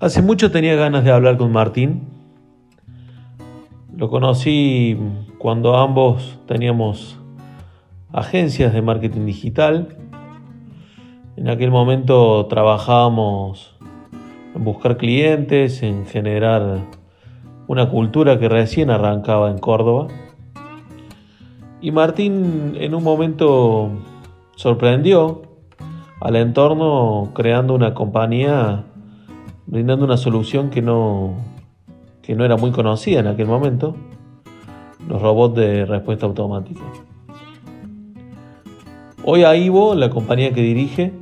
Hace mucho tenía ganas de hablar con Martín. Lo conocí cuando ambos teníamos agencias de marketing digital. En aquel momento trabajábamos en buscar clientes, en generar una cultura que recién arrancaba en Córdoba. Y Martín en un momento sorprendió al entorno creando una compañía brindando una solución que no, que no era muy conocida en aquel momento, los robots de respuesta automática. Hoy AIVO, la compañía que dirige,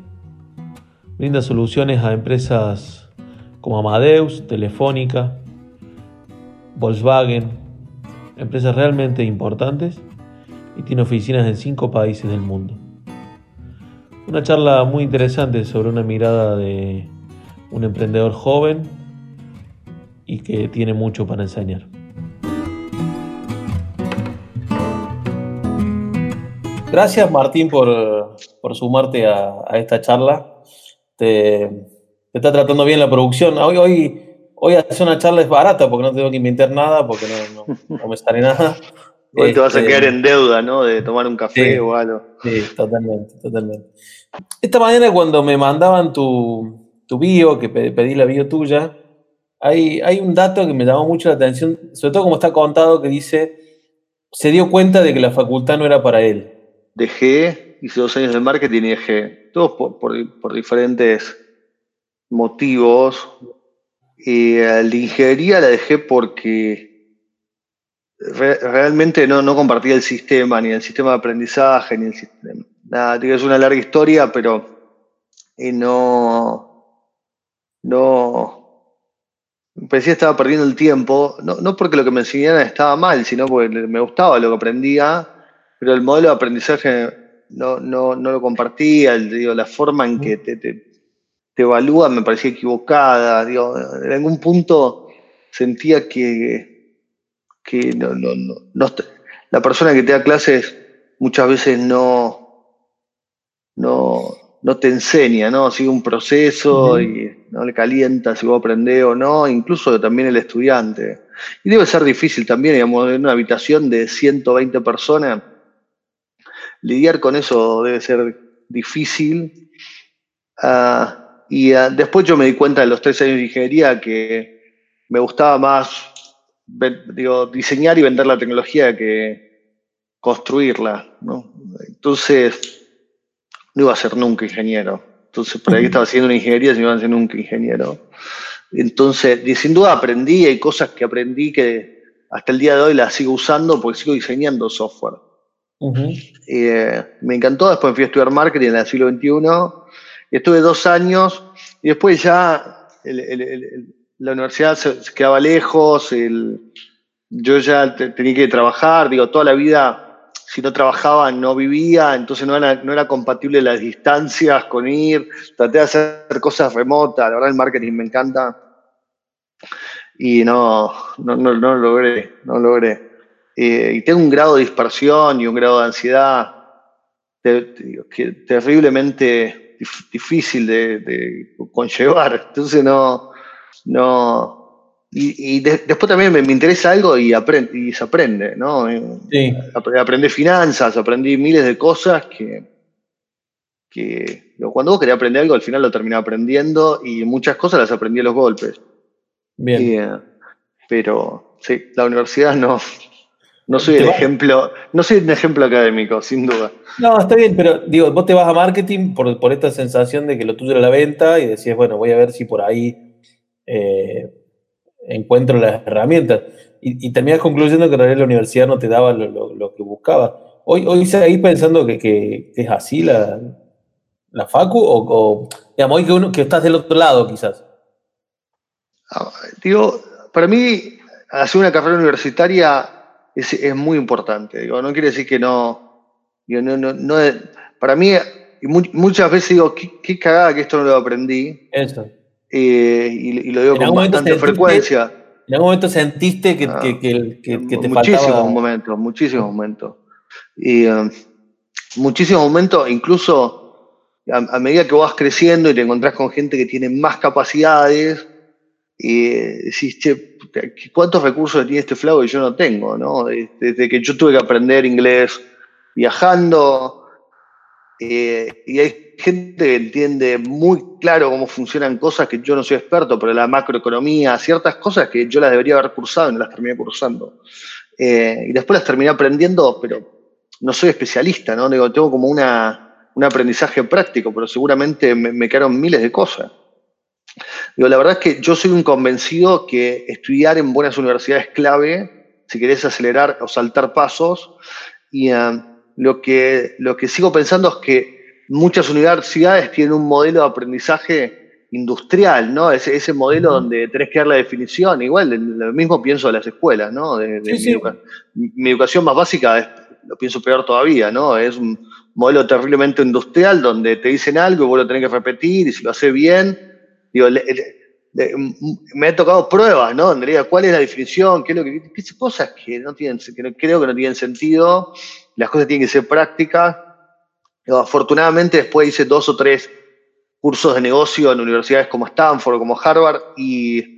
brinda soluciones a empresas como Amadeus, Telefónica, Volkswagen, empresas realmente importantes y tiene oficinas en cinco países del mundo. Una charla muy interesante sobre una mirada de un emprendedor joven y que tiene mucho para enseñar. Gracias Martín por, sumarte a, esta charla. Te, está tratando bien la producción. Hoy, hoy, hoy hacer una charla es barata porque no tengo que inventar nada, porque no, me sale nada. Hoy te vas a quedar este, en deuda, ¿no? De tomar un café o algo. Sí, totalmente, totalmente. Esta mañana cuando me mandaban tu, tu bio, que pedí la bio tuya, hay, hay un dato que me llamó mucho la atención, sobre todo como está contado, que dice, se dio cuenta de que la facultad no era para él. Dejé, hice dos años de marketing y dejé, todos por, diferentes motivos. Y la ingeniería la dejé porque realmente no, no compartía el sistema, ni el sistema de aprendizaje, ni el sistema. Nada, es una larga historia, pero y no, no, parecía que estaba perdiendo el tiempo, no, porque lo que me enseñaban estaba mal, sino porque me gustaba lo que aprendía, pero el modelo de aprendizaje no, no, no lo compartía, digo, la forma en que te, te, evalúa me parecía equivocada, digo, en algún punto sentía que, que no, no, no, la persona que te da clases muchas veces no, no, no te enseña, ¿no? Sigue un proceso y no le calienta si vos aprendés o no, incluso también el estudiante. Y debe ser difícil también, digamos, en una habitación de 120 personas, lidiar con eso debe ser difícil. Ah, y ah, después yo me di cuenta en los tres años de ingeniería que me gustaba más digo, diseñar y vender la tecnología que construirla. ¿no? Entonces, no iba a ser nunca ingeniero. Entonces, por ahí estaba haciendo una ingeniería, no iba a ser nunca ingeniero. Entonces, sin duda aprendí, hay cosas que aprendí que hasta el día de hoy las sigo usando porque sigo diseñando software. Eh, me encantó, después fui a estudiar marketing en el siglo XXI, y estuve dos años, y después ya la universidad se, quedaba lejos, yo ya tenía que trabajar, digo, toda la vida si no trabajaba no vivía, entonces no era, no era compatible las distancias con ir, traté de hacer cosas remotas, la verdad el marketing me encanta. Y no, no, no, no logré, no logré. Eh, y tengo un grado de dispersión y un grado de ansiedad terriblemente difícil de, de, conllevar, entonces no, no, y, después también me, interesa algo y, aprende, y se aprende, ¿no? Sí. Aprendí finanzas, aprendí miles de cosas que, que cuando vos querías aprender algo, al final lo terminé aprendiendo y muchas cosas las aprendí a los golpes. Bien. Eh, pero sí, la universidad no, no soy el ejemplo, no soy un ejemplo académico, sin duda. No, está bien, pero digo, vos te vas a marketing por, por esta sensación de que lo tuyo era la venta y decías, bueno, voy a ver si por ahí eh, encuentro las herramientas. Y, y terminas concluyendo que en realidad la universidad no te daba lo, que buscaba. Hoy, hoy seguís pensando que, que, es así la, la Facu o, digamos, hoy que, uno, que estás del otro lado quizás. Ah, digo, para mí hacer una carrera universitaria es, es muy importante. Digo, no quiere decir que no, digo, no, no, no para mí, muchas veces digo, qué, qué, cagada que esto no lo aprendí. Eso. Eh, y, lo digo con bastante frecuencia. ¿En algún momento sentiste que, que, que, que te muchísimos faltaba? momentos, muchísimos momentos. Y um, muchísimos momentos, incluso a, medida que vas creciendo y te encontrás con gente que tiene más capacidades, y decís, che, ¿cuántos recursos tiene este flaco que yo no tengo? ¿no? Desde que yo tuve que aprender inglés viajando, eh, y hay gente que entiende muy claro cómo funcionan cosas que yo no soy experto, pero la macroeconomía, ciertas cosas que yo las debería haber cursado y no las terminé cursando. Eh, y después las terminé aprendiendo, pero no soy especialista, ¿no? Digo, tengo como una, un aprendizaje práctico, pero seguramente me, me quedaron miles de cosas. Digo, la verdad es que yo soy un convencido que estudiar en buenas universidades es clave si querés acelerar o saltar pasos. Y uh, lo que, lo que sigo pensando es que muchas universidades tienen un modelo de aprendizaje industrial, ¿no? Ese, ese modelo donde tenés que dar la definición, igual, lo mismo pienso de las escuelas, ¿no? De, de Sí, mi, sí. educa- mi educación más básica es, lo pienso peor todavía, ¿no? Es un modelo terriblemente industrial donde te dicen algo y vos lo tenés que repetir y si lo haces bien, digo, le- le- me ha tocado pruebas, ¿no? Donde diga, ¿cuál es la definición? ¿Qué es lo que, qué, qué cosas que no tienen, que no- creo que no tienen sentido? Las cosas tienen que ser prácticas. Afortunadamente después hice dos o tres cursos de negocio en universidades como Stanford como Harvard y,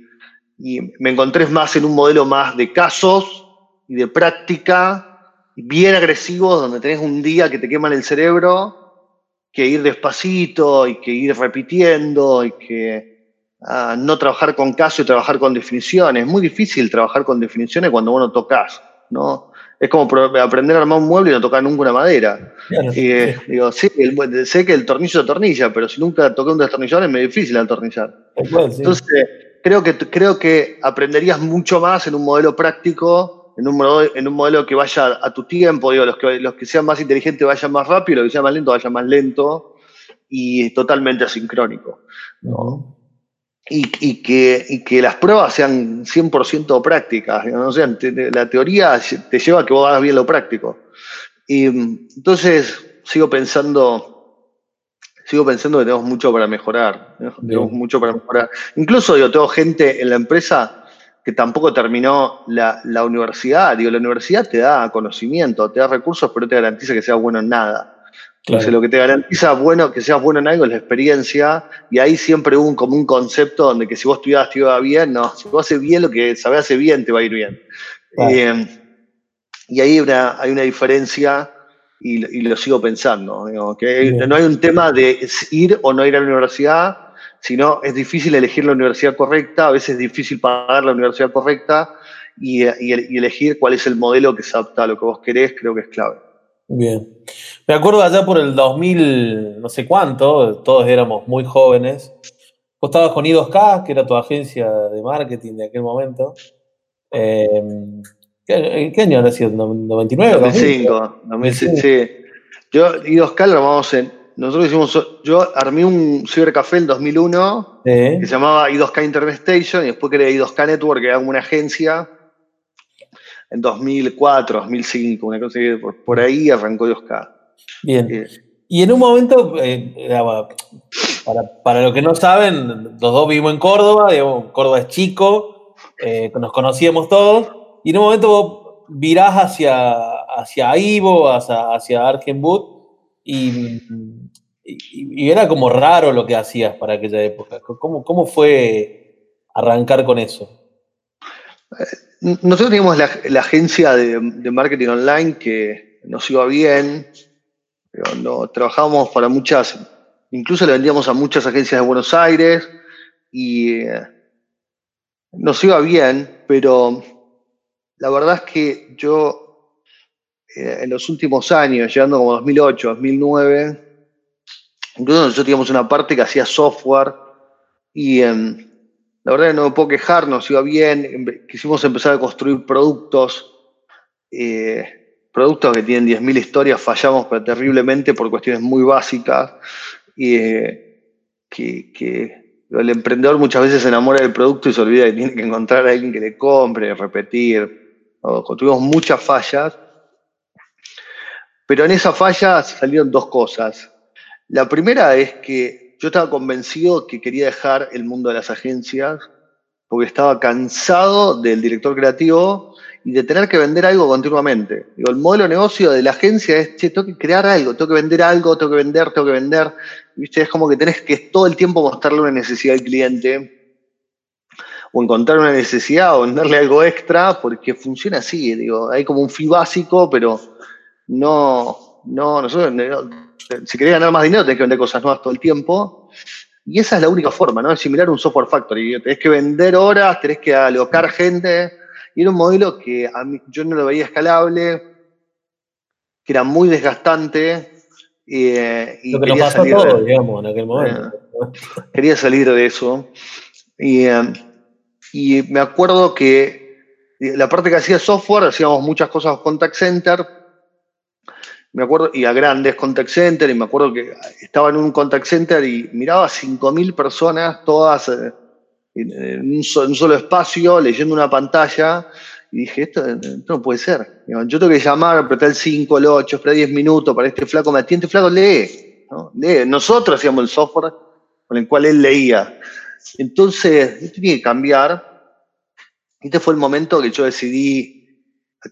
me encontré más en un modelo más de casos y de práctica, bien agresivos, donde tenés un día que te queman el cerebro, que ir despacito y que ir repitiendo y que ah, no trabajar con caso y trabajar con definiciones. Es muy difícil trabajar con definiciones cuando vos no tocas, ¿no? Es como aprender a armar un mueble y no tocar nunca una madera. Claro, Y, eh, sí, digo, sí, el- sé que el tornillo se atornilla, pero si nunca toqué un destornillador es muy difícil atornillar. tal cual, sí. Entonces, creo que, creo que aprenderías mucho más en un modelo práctico, en un modelo, en un modelo que vaya a tu tiempo, digo, los que, los que sean más inteligentes vayan más rápido, los que sean más lentos vayan más lento, y totalmente asincrónico. Ujú. Y, y que, y que las pruebas sean 100% prácticas, no te- la teoría te lleva a que vos hagas bien lo práctico. Y entonces sigo pensando, sigo pensando que tenemos mucho para mejorar, ¿no? tenemos mucho para mejorar. Incluso digo, tengo gente en la empresa que tampoco terminó la, la universidad. Digo, la universidad te da conocimiento, te da recursos, pero no te garantiza que seas bueno en nada. Entonces, lo que te garantiza bueno, que seas bueno en algo es la experiencia, y ahí siempre hubo un, como un concepto donde que si vos estudiabas te iba bien, no, si vos haces bien lo que sabés hacer bien, te va a ir bien. Claro. Eh, y ahí hay una, hay una diferencia, y, lo- y lo sigo pensando, digo, que no hay un tema de ir o no ir a la universidad, sino es difícil elegir la universidad correcta, a veces es difícil pagar la universidad correcta, y, y- y elegir cuál es el modelo que se adapta a lo que vos querés, creo que es clave. Bien. Me acuerdo allá por el 2000, no sé cuánto, todos éramos muy jóvenes. Vos estabas con I2K, que era tu agencia de marketing de aquel momento. Eh, ¿qué, qué año habrá sido? ¿99? 2005, 2005, sí. Yo y Oscar lo armamos en. Nosotros hicimos. Yo armé un cibercafé en 2001 Sí. que se llamaba I2K Internet Station y después creé I2K Network, que era una agencia. En 2004, 2005, una cosa que por, por ahí arrancó I2K. Bien. Eh, Y en un momento, eh, para, para los que no saben, los dos vivimos en Córdoba, digamos, Córdoba es chico, eh, nos conocíamos todos, y en un momento vos virás hacia, hacia Ivo, hacia, hacia Argenwood, y, y- y era como raro lo que hacías para aquella época. ¿Cómo, cómo fue arrancar con eso? Nosotros teníamos la, agencia de, marketing online que nos iba bien, pero no, trabajábamos para muchas, incluso le vendíamos a muchas agencias de Buenos Aires y eh, nos iba bien, pero la verdad es que yo eh, en los últimos años, llegando como 2008, 2009, incluso nosotros teníamos una parte que hacía software y... em, la verdad que no me puedo quejar, nos iba bien. Quisimos empezar a construir productos, eh, productos que tienen 10.000 historias, fallamos pero terriblemente por cuestiones muy básicas. Eh, que, que el emprendedor muchas veces se enamora del producto y se olvida que tiene que encontrar a alguien que le compre, repetir. ¿no? Tuvimos muchas fallas. Pero en esas fallas salieron dos cosas. La primera es que yo estaba convencido que quería dejar el mundo de las agencias porque estaba cansado del director creativo y de tener que vender algo continuamente. Digo, el modelo de negocio de la agencia es, che, tengo que crear algo, tengo que vender algo, tengo que vender, tengo que vender. ¿Viste? Es como que tenés que todo el tiempo mostrarle una necesidad al cliente o encontrar una necesidad o venderle algo extra, porque funciona así, digo, hay como un fee básico, pero no, no, nosotros, si querés ganar más dinero tenés que vender cosas nuevas todo el tiempo, y esa es la única forma, ¿no? Es similar a un software factory, tenés que vender horas, tenés que alocar gente, y era un modelo que a mí, yo no lo veía escalable, que era muy desgastante, eh, y lo que nos pasó a todos, digamos, en aquel momento. Eh, quería salir de eso. Y, eh, y me acuerdo que la parte que hacía software, hacíamos muchas cosas con contact center. Me acuerdo, y a grandes contact center, y me acuerdo que estaba en un contact center y miraba a 5.000 personas, todas en un, solo, espacio, leyendo una pantalla, y dije, esto, no puede ser. Yo tengo que llamar, apretar el 5, el 8, esperar 10 minutos para este flaco, me atiende, flaco, lee, lee. Nosotros hacíamos el software con el cual él leía. Entonces, esto tiene que cambiar. Este fue el momento que yo decidí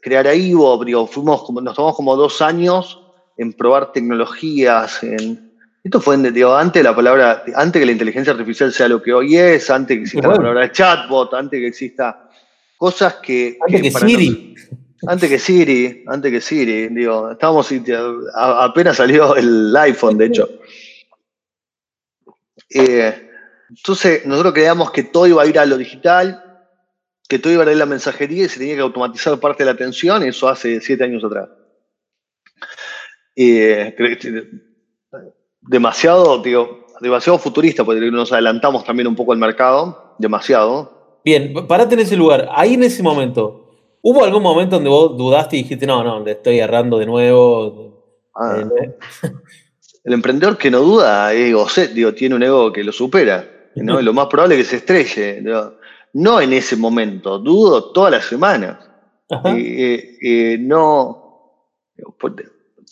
crear a Ivo, fuimos como, nos tomamos como dos años en probar tecnologías, en, esto fue antes de la palabra, antes que la inteligencia artificial sea lo que hoy es, antes que exista la palabra chatbot, antes que exista cosas que. Antes que, Siri. antes que Siri, antes que Siri, digo, estábamos apenas salió el iPhone, de hecho. Eh, entonces, nosotros creíamos que todo iba a ir a lo digital, que todo iba a ir la mensajería y se tenía que automatizar parte de la atención, eso hace siete años atrás. Eh, demasiado, digo, demasiado futurista, porque nos adelantamos también un poco al mercado, demasiado. Bien, parate en ese lugar. Ahí en ese momento, ¿hubo algún momento donde vos dudaste y dijiste, no, no, le estoy errando de nuevo? Ah. Eh, el emprendedor que no duda es ego, digo, tiene un ego que lo supera. ¿no? lo más probable es que se estrelle. No en ese momento, dudo todas las semanas. Eh, eh, no.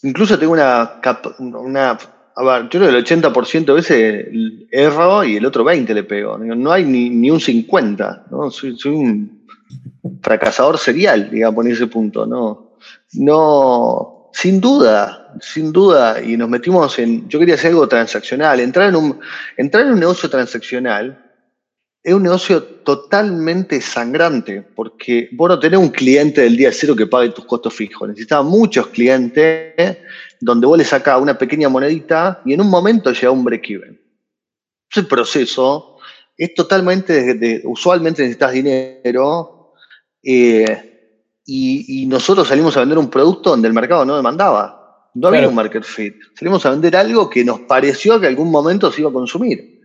Incluso tengo una, una a ver, yo creo que el 80% de veces erro y el otro 20% le pego. No hay ni, un 50%, ¿no? Soy, un fracasador serial, digamos, en ese punto, ¿no? No, sin duda, sin duda, y nos metimos en, yo quería hacer algo transaccional, entrar en un, entrar en un negocio transaccional es un negocio totalmente sangrante, porque vos no tenés un cliente del día cero que pague tus costos fijos. Necesitabas muchos clientes donde vos le sacás una pequeña monedita y en un momento llega un break-even. Ese proceso es totalmente, usualmente necesitas dinero eh, y, nosotros salimos a vender un producto donde el mercado no demandaba. No había un market fit. Salimos a vender algo que nos pareció que en algún momento se iba a consumir.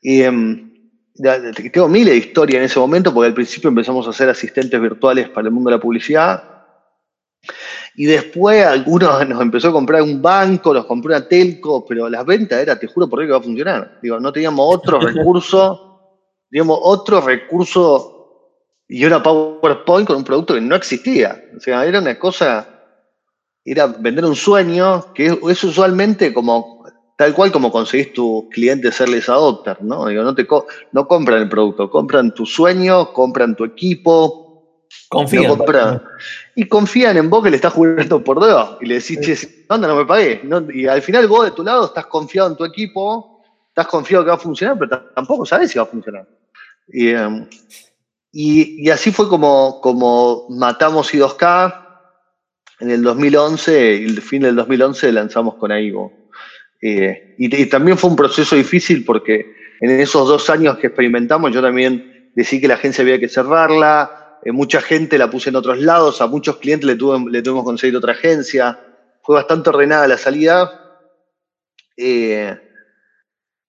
Em, tengo miles de historias en ese momento, porque al principio empezamos a hacer asistentes virtuales para el mundo de la publicidad. Y después algunos nos empezó a comprar un banco, nos compró una telco, pero las ventas era, te juro por qué que va a funcionar. Digo, no teníamos otro recurso, digamos, otro recurso y una PowerPoint con un producto que no existía. O sea, era una cosa, era vender un sueño, que es usualmente como tal cual como conseguís tus clientes serles adopter, ¿no? Digo, no, te no compran el producto, compran tu sueño, compran tu equipo. Confían. y confían en vos que le estás jugando por dos. Y le decís, che, ¿dónde no me pagué? y al final vos de tu lado estás confiado en tu equipo, estás confiado que va a funcionar, pero tampoco sabes si va a funcionar. Y, em, así fue como, como matamos I2K. En el 2011, el fin del 2011 lanzamos con AIGO. Eh, y, también fue un proceso difícil porque en esos dos años que experimentamos yo también decidí que la agencia había que cerrarla, eh, mucha gente la puse en otros lados, a muchos clientes le, le tuvimos conseguir otra agencia, fue bastante ordenada la salida, eh,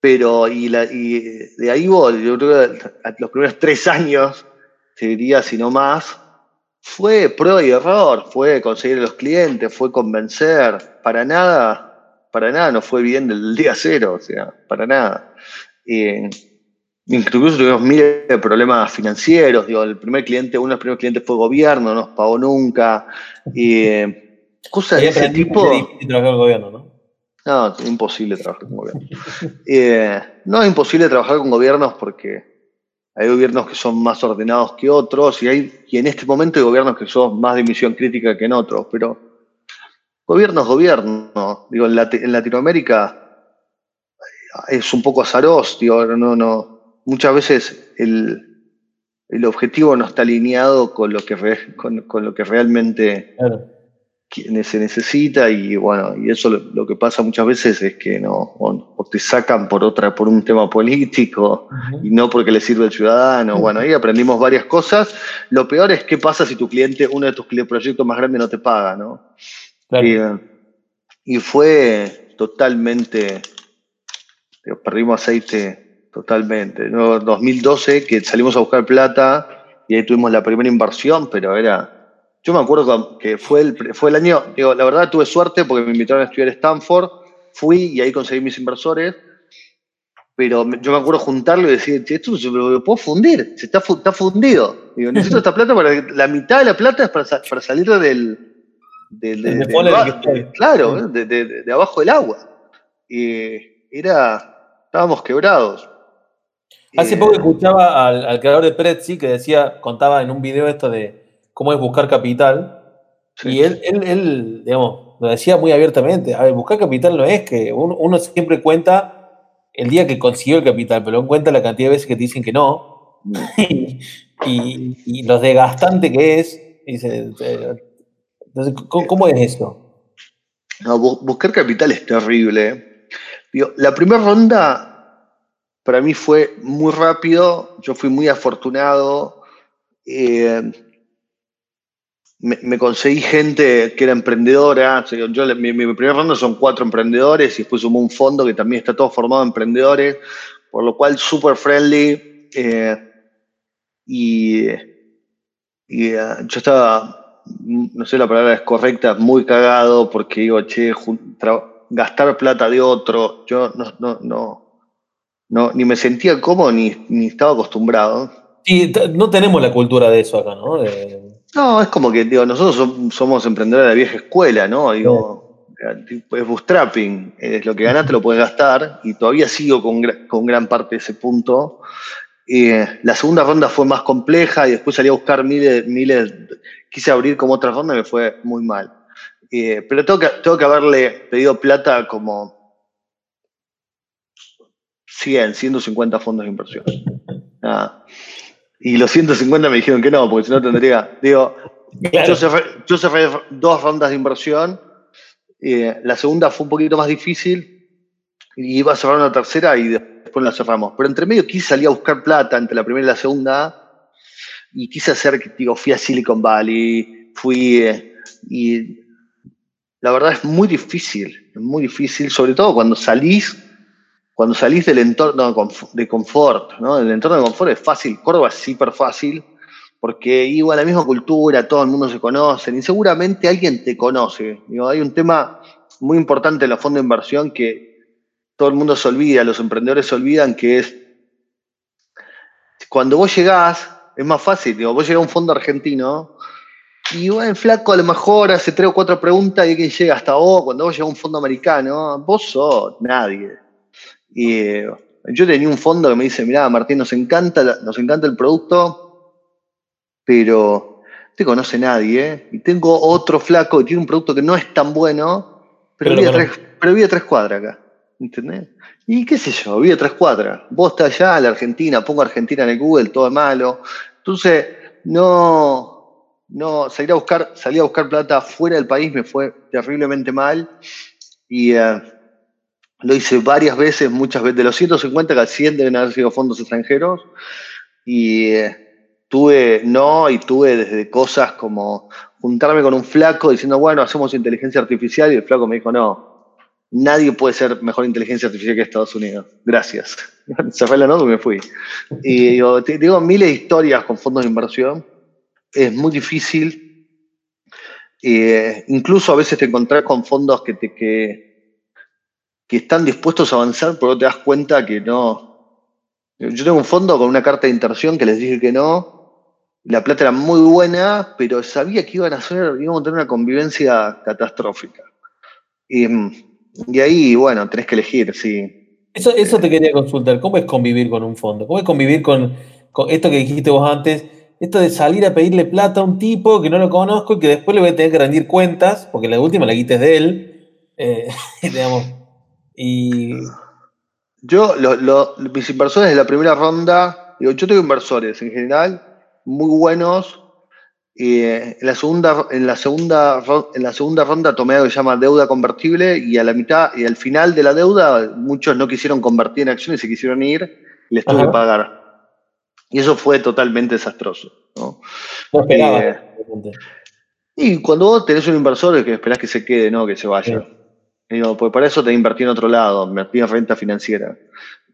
pero y, de ahí yo creo que los primeros tres años, te diría si no más, fue prueba y error, fue conseguir a los clientes, fue convencer, para nada para nada no fue bien del día cero, o sea, para nada. incluso tuvimos miles de problemas financieros, digo, el primer cliente, uno de los primeros clientes fue gobierno, no nos pagó nunca, y cosas de ese tipo. trabajar con gobierno, ¿no? No, es imposible trabajar con gobiernos. Eh, no es imposible trabajar con gobiernos porque hay gobiernos que son más ordenados que otros y, hay, y en este momento hay gobiernos que son más de misión crítica que en otros, pero Gobierno es gobierno. Digo, en, Latinoamérica es un poco azaroso, digo, no, no. Muchas veces el, el objetivo no está alineado con lo que, con, lo que realmente se necesita y bueno, y eso lo, que pasa muchas veces es que no, o, te sacan por otra, por un tema político y no porque le sirve al ciudadano. Bueno, ahí aprendimos varias cosas. Lo peor es qué pasa si tu cliente, uno de tus proyectos más grandes no te paga, ¿no? Y, fue totalmente, perdimos aceite totalmente. ¿no? 2012 que salimos a buscar plata y ahí tuvimos la primera inversión, pero era yo me acuerdo que fue el, fue el año, digo, la verdad tuve suerte porque me invitaron a estudiar Stanford, fui y ahí conseguí mis inversores, pero yo me acuerdo juntarlo y decir, esto lo puedo fundir, se está, está fundido. Digo, necesito esta plata para la mitad de la plata es para, para salir del, claro, de, abajo del agua. Y era, estábamos quebrados. Hace poco escuchaba al, al creador de Prezi que decía, contaba en un video esto de cómo es buscar capital. Y él, él, él, digamos, lo decía muy abiertamente. A ver, buscar capital no es que uno, siempre cuenta el día que consiguió el capital, pero no cuenta la cantidad de veces que te dicen que no. Mm. y, y, lo desgastante que es. ¿Cómo, es eso? buscar capital es terrible. la primera ronda para mí fue muy rápido, yo fui muy afortunado. Eh, me, conseguí gente que era emprendedora. Mi, mi, primera ronda son cuatro emprendedores y después sumó un fondo que también está todo formado de emprendedores, por lo cual súper friendly. Eh, y, y eh, yo estaba, no sé la palabra es correcta, muy cagado porque digo, che, gastar plata de otro, yo no, no, no, no, ni me sentía cómodo ni, ni estaba acostumbrado. Sí, no tenemos la cultura de eso acá, ¿no? No, es como que, digo, nosotros somos emprendedores de vieja escuela, ¿no? Digo, es bootstrapping, es lo que ganaste lo puedes gastar y todavía sigo con, con gran parte de ese punto. la segunda ronda fue más compleja y después salí a buscar miles, miles, quise abrir como otra ronda y me fue muy mal. pero tengo que, tengo que haberle pedido plata como 100, 150 fondos de inversión. Ah. Y los 150 me dijeron que no, porque si no tendría. Digo, yo, cerré, dos rondas de inversión. la segunda fue un poquito más difícil. Y iba a cerrar una tercera y después la cerramos. Pero entre medio quise salir a buscar plata entre la primera y la segunda. Y quise hacer, digo, fui a Silicon Valley, fui. Eh, y la verdad es muy difícil, es muy difícil, sobre todo cuando salís cuando salís del entorno de confort, ¿no? El entorno de confort es fácil, Córdoba es súper fácil, porque igual la misma cultura, todo el mundo se conoce, y seguramente alguien te conoce. hay un tema muy importante en los fondos de inversión que todo el mundo se olvida, los emprendedores se olvidan, que es cuando vos llegás, es más fácil, digo, vos llegás a un fondo argentino y bueno, flaco a lo mejor hace tres o cuatro preguntas y alguien llega hasta vos, cuando vos llegás a un fondo americano, vos sos nadie. Y eh, yo tenía un fondo que me dice, mira, Martín, nos encanta, nos encanta el producto, pero te conoce nadie. ¿eh? Y tengo otro flaco que tiene un producto que no es tan bueno, pero, vive, a tres, pero tres cuadras acá. ¿Entendés? Y qué sé yo, vive tres cuadras. Vos estás allá, la Argentina, pongo Argentina en el Google, todo es malo. Entonces, no, no, salir a buscar, salí a buscar plata fuera del país me fue terriblemente mal. Y eh, lo hice varias veces, muchas veces. De los 150 que 100 deben haber sido fondos extranjeros. Y eh, tuve, no, y tuve desde cosas como juntarme con un flaco diciendo, bueno, hacemos inteligencia artificial. Y el flaco me dijo, no, nadie puede ser mejor inteligencia artificial que Estados Unidos. Gracias. Cerré la nota y me fui. Y digo, digo miles de historias con fondos de inversión. Es muy difícil. Eh, incluso a veces te encontrás con fondos que te, que, que están dispuestos a avanzar, pero te das cuenta que no. Yo tengo un fondo con una carta de inversión que les dije que no. La plata era muy buena, pero sabía que iban a hacer, íbamos a tener una convivencia catastrófica. Y, ahí, bueno, tenés que elegir, sí. Eso, eso te quería consultar. ¿Cómo es convivir con un fondo? ¿Cómo es convivir con, esto que dijiste vos antes? Esto de salir a pedirle plata a un tipo que no lo conozco y que después le voy a tener que rendir cuentas, porque la última la quites de él. Eh, digamos, y. Yo, mis inversores de la primera ronda, digo, yo tengo inversores en general, muy buenos. En, la segunda, en, la segunda, en la segunda ronda tomé algo que se llama deuda convertible y a la mitad y al final de la deuda muchos no quisieron convertir en acciones y se quisieron ir y les tuve que pagar. Y eso fue totalmente desastroso. ¿no? Eh, y cuando vos tenés un inversor que esperás que se quede, no que se vaya. pues para eso te invertí en otro lado, invertí en renta financiera.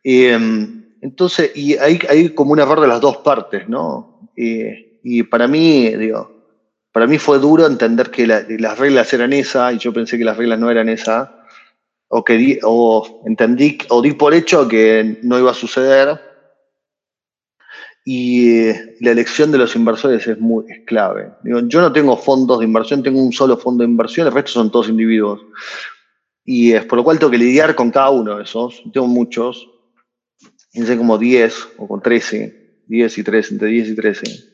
Y, em, entonces, y hay, hay, como un error de las dos partes, ¿no? Y, para mí, digo, para mí fue duro entender que las reglas eran esas y yo pensé que las reglas no eran esas, o que o entendí, o di por hecho que no iba a suceder y eh, la elección de los inversores es, muy, clave. yo no tengo fondos de inversión, tengo un solo fondo de inversión, el resto son todos individuos. Y es por lo cual tengo que lidiar con cada uno de esos. Tengo muchos, sé como 10 o con 13, 10 y 13, entre 10 y 13.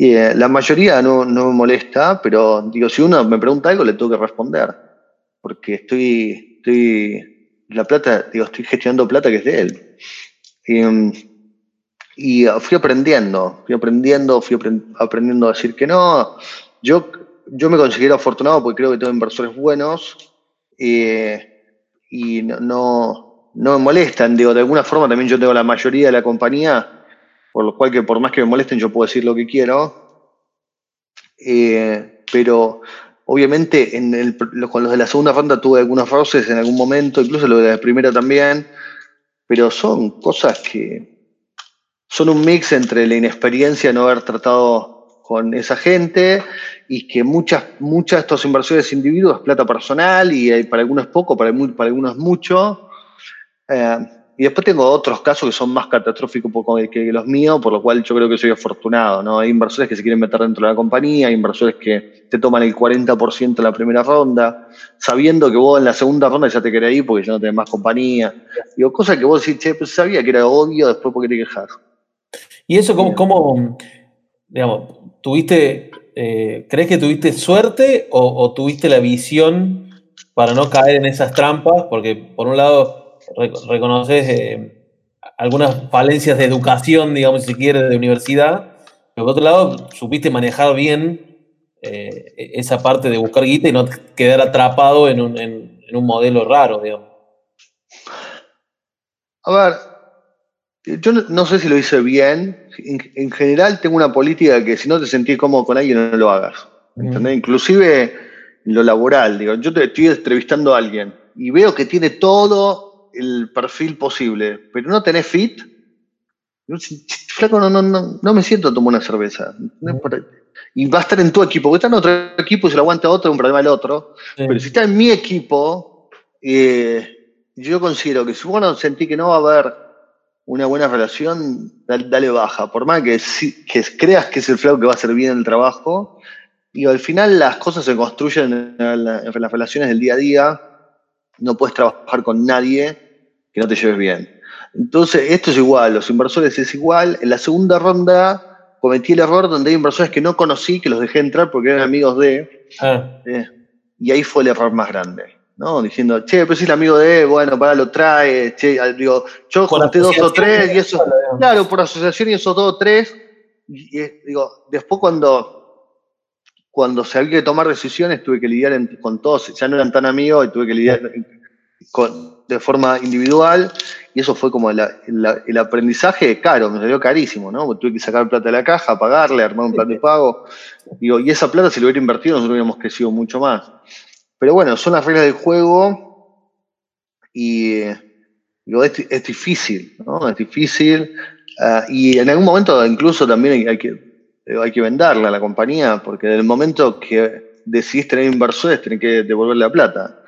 Y eh, la mayoría no, no, me molesta, pero digo, si uno me pregunta algo, le tengo que responder. Porque estoy, estoy, la plata, digo, estoy gestionando plata que es de él. Y, mm, y fui aprendiendo, fui aprendiendo, fui aprendiendo a decir que no. Yo, yo me considero afortunado porque creo que tengo inversores buenos eh, y no, no, me molestan. Digo, de alguna forma también yo tengo la mayoría de la compañía, por lo cual que por más que me molesten yo puedo decir lo que quiero. Eh, pero obviamente en el, con los de la segunda ronda tuve algunos roces en algún momento, incluso los de la primera también, pero son cosas que son un mix entre la inexperiencia no haber tratado con esa gente y que muchas, muchas de estos inversores individuos plata personal y para algunos poco, para, para algunos mucho. Eh, y después tengo otros casos que son más catastróficos que los míos, por lo cual yo creo que soy afortunado. ¿no? Hay inversores que se quieren meter dentro de la compañía, hay inversores que te toman el 40% en la primera ronda, sabiendo que vos en la segunda ronda ya te querés ir porque ya no tenés más compañía. Digo, cosas que vos decís, che, pues sabía que era obvio, después porque te quejas. ¿Y eso cómo, digamos, tuviste, eh, crees que tuviste suerte o, tuviste la visión para no caer en esas trampas? Porque por un lado reconoces eh, algunas falencias de educación, digamos, si quieres, de universidad, pero por otro lado supiste manejar bien eh, esa parte de buscar guita y no quedar atrapado en un, en un modelo raro, digamos. A ver, yo no, sé si lo hice bien. En, general tengo una política que si no te sentís cómodo con alguien no lo hagas. ¿entendés? Inclusive lo laboral. Digo, yo te estoy entrevistando a alguien y veo que tiene todo el perfil posible, pero no tenés fit. Flaco, no, no, no, no me siento a tomar una cerveza. y va a estar en tu equipo. Porque está en otro equipo y se lo aguanta otro, un problema el otro. Pero si está en mi equipo, eh, yo considero que si vos no sentí que no va a haber una buena relación, dale, baja. Por más que, que creas que es el flow que va a hacer bien el trabajo, y al final las cosas se construyen en, las relaciones del día a día. No puedes trabajar con nadie que no te lleves bien. Entonces, esto es igual, los inversores es igual. En la segunda ronda cometí el error donde hay inversores que no conocí, que los dejé entrar porque eran amigos de. Ah. Eh, y ahí fue el error más grande. ¿no? Diciendo, che, pero si el amigo de, bueno, para lo trae, che, digo, yo junté dos o tres y eso, claro, por asociación y esos dos o tres, y, digo, después cuando, cuando se había que tomar decisiones tuve que lidiar con todos, ya no eran tan amigos y tuve que lidiar con, de forma individual y eso fue como el aprendizaje caro, me salió carísimo, ¿no? tuve que sacar plata de la caja, pagarle, armar un plan de pago, y esa plata si lo hubiera invertido nosotros hubiéramos crecido mucho más. Pero bueno, son las reglas del juego y es, difícil, ¿no? Es difícil. Ah, y en algún momento incluso también hay, que, hay que venderla a la compañía, porque en el momento que decidís tener inversores, tenés que devolver la plata.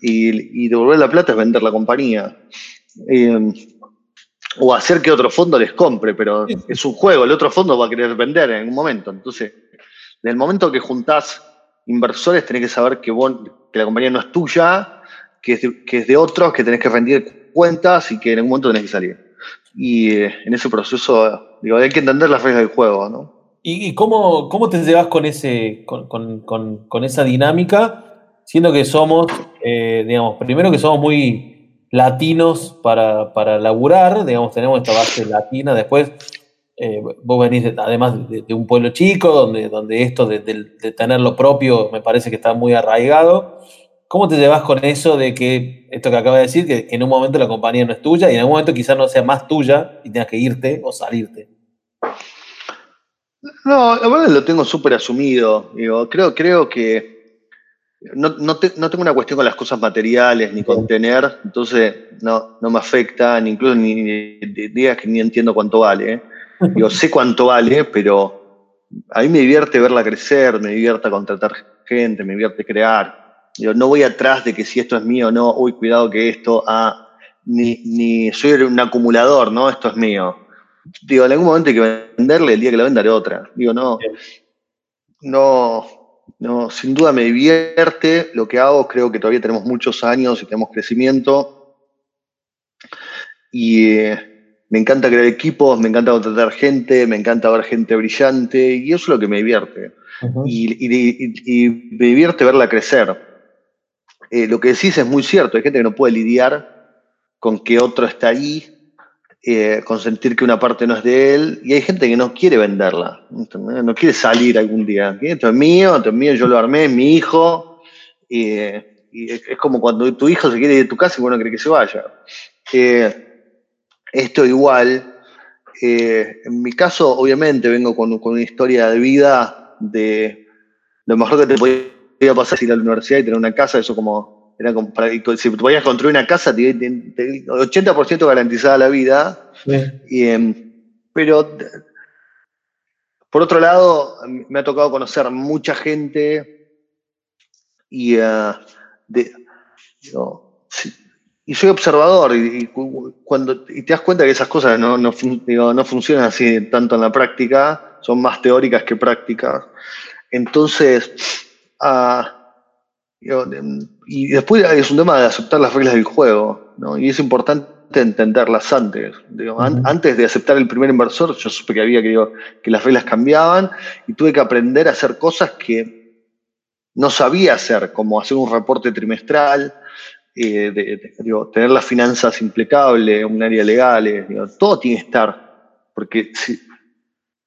Y, devolver la plata es vender la compañía. Em, o hacer que otro fondo les compre, pero es un juego, el otro fondo va a querer vender en algún momento. Entonces, en el momento que juntás inversores tenés que saber que, que la compañía no es tuya, que es, de, que es de otros, que tenés que rendir cuentas y que en algún momento tenés que salir. Y eh, en ese proceso, digo, hay que entender las reglas del juego, ¿no? ¿Y, cómo, cómo, te llevas con, ese, con, con, con, esa dinámica, siendo que somos, eh, digamos, primero que somos muy latinos para, para laburar, digamos, tenemos esta base latina, después eh, vos venís además de, un pueblo chico, donde, donde esto de, tener lo propio me parece que está muy arraigado. ¿Cómo te llevas con eso de que, esto que acaba de decir, que, en un momento la compañía no es tuya y en algún momento quizás no sea más tuya y tengas que irte o salirte? No, la verdad lo tengo súper asumido. Digo, creo, creo que no, tengo una cuestión con las cosas materiales ni con tener, entonces no, no me afecta, ni incluso ni, digas que ni entiendo cuánto vale. ¿eh? Digo, sé cuánto vale, pero a mí me divierte verla crecer, me divierte contratar gente, me divierte crear. Digo, no voy atrás de que si esto es mío o no, uy, cuidado que esto, ah, ni, ni soy un acumulador, ¿no? Esto es mío. Digo, en algún momento hay que venderle, el día que la venda haré otra. Digo, no, no, no, sin duda me divierte lo que hago, creo que todavía tenemos muchos años y tenemos crecimiento. Y eh, me encanta crear equipos, me encanta contratar gente, me encanta ver gente brillante y eso es lo que me divierte. y, me divierte verla crecer. Eh, lo que decís es muy cierto, hay gente que no puede lidiar con que otro está ahí eh, consentir que una parte no es de él, y hay gente que no quiere venderla, no quiere salir algún día. Esto es mío, esto es mío, yo lo armé, mi hijo, y, es como cuando tu hijo se quiere ir de tu casa y bueno, cree que se vaya. Eh, esto igual, eh, en mi caso, obviamente, vengo con, con, una historia de vida de lo mejor que te podía pasar es ir a la universidad y tener una casa, eso como era como para, si podías construir una casa, 80% garantizada la vida. Em, pero, por otro lado, me ha tocado conocer mucha gente y, uh, y soy observador y, cuando, y te das cuenta que esas cosas no, no, no funcionan así tanto en la práctica, son más teóricas que prácticas. Entonces, uh, y después es un tema de aceptar las reglas del juego, ¿no? Y es importante entenderlas antes. Antes de aceptar el primer inversor, yo supe que había que, que las reglas cambiaban y tuve que aprender a hacer cosas que no sabía hacer, como hacer un reporte trimestral, eh, de, tener las finanzas impecables, un área legal, todo tiene que estar. Porque si,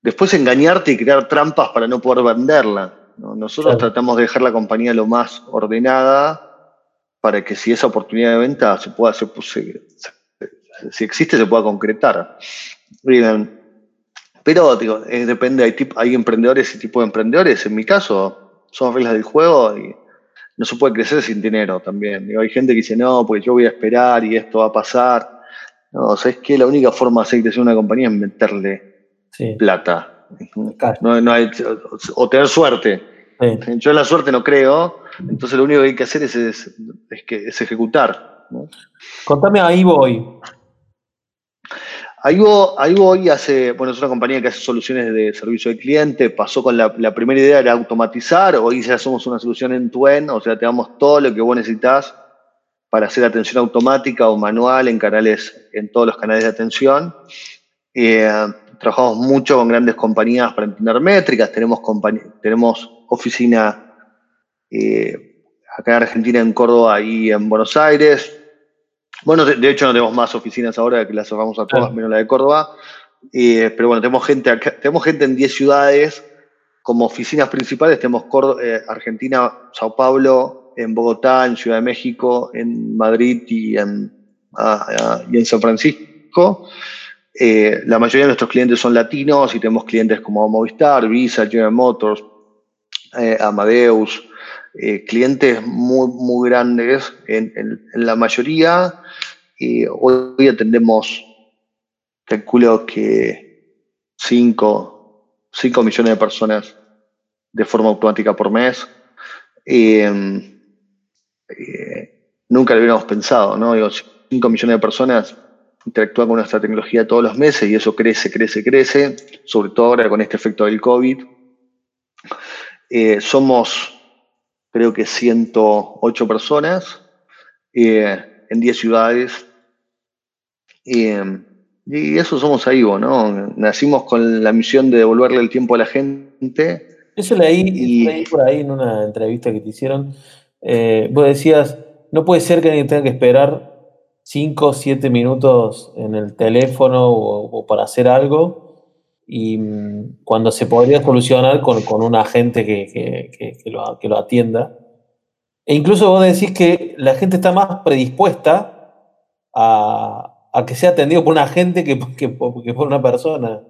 después engañarte y crear trampas para no poder venderla. Nosotros tratamos de dejar la compañía lo más ordenada para que si esa oportunidad de venta se pueda, se, si existe, se pueda concretar. Pero digo, depende, hay, hay emprendedores y tipos de emprendedores. En mi caso, son reglas del juego y no se puede crecer sin dinero también. hay gente que dice, no, pues yo voy a esperar y esto va a pasar. No, ¿sabes qué? La única forma de crecer una compañía es meterle plata. No, hay, o tener suerte. Yo en la suerte no creo, entonces lo único que hay que hacer es, es, que, es ejecutar. Contame ahí voy. Ahí voy, hace, bueno, es una compañía que hace soluciones de servicio al cliente, pasó con la, primera idea era automatizar, hoy ya somos una solución en tu end, o sea, te damos todo lo que vos necesitas para hacer atención automática o manual en canales, en todos los canales de atención. Eh, trabajamos mucho con grandes compañías para entender métricas, tenemos, tenemos oficina eh, acá en Argentina, en Córdoba y en Buenos Aires. Bueno, de, hecho no tenemos más oficinas ahora, que las cerramos a todas, menos la de Córdoba. Eh, pero bueno, tenemos gente, tenemos gente en 10 ciudades como oficinas principales. Tenemos eh, Argentina, Sao Paulo, en Bogotá, en Ciudad de México, en Madrid y en, ah, ah, y en San Francisco. Eh, la mayoría de nuestros clientes son latinos y tenemos clientes como Movistar, Visa, General Motors, eh, Amadeus, eh, clientes muy, muy grandes en, la mayoría. hoy atendemos, calculo que 5, millones de personas de forma automática por mes. nunca lo hubiéramos pensado, ¿no? Digo, 5 millones de personas interactúa con nuestra tecnología todos los meses y eso crece, crece, crece, sobre todo ahora con este efecto del COVID. Eh, somos, creo que 108 personas eh, en 10 ciudades. y eso somos ahí, ¿no? Nacimos con la misión de devolverle el tiempo a la gente. Eso leí, y, leí por ahí en una entrevista que te hicieron. Eh, vos decías, no puede ser que alguien tenga que esperar 5 o 7 minutos en el teléfono o, para hacer algo y mm, cuando se podría solucionar con, un agente que, lo, que, lo, atienda. E incluso vos decís que la gente está más predispuesta a, que sea atendido por un agente que, por una persona.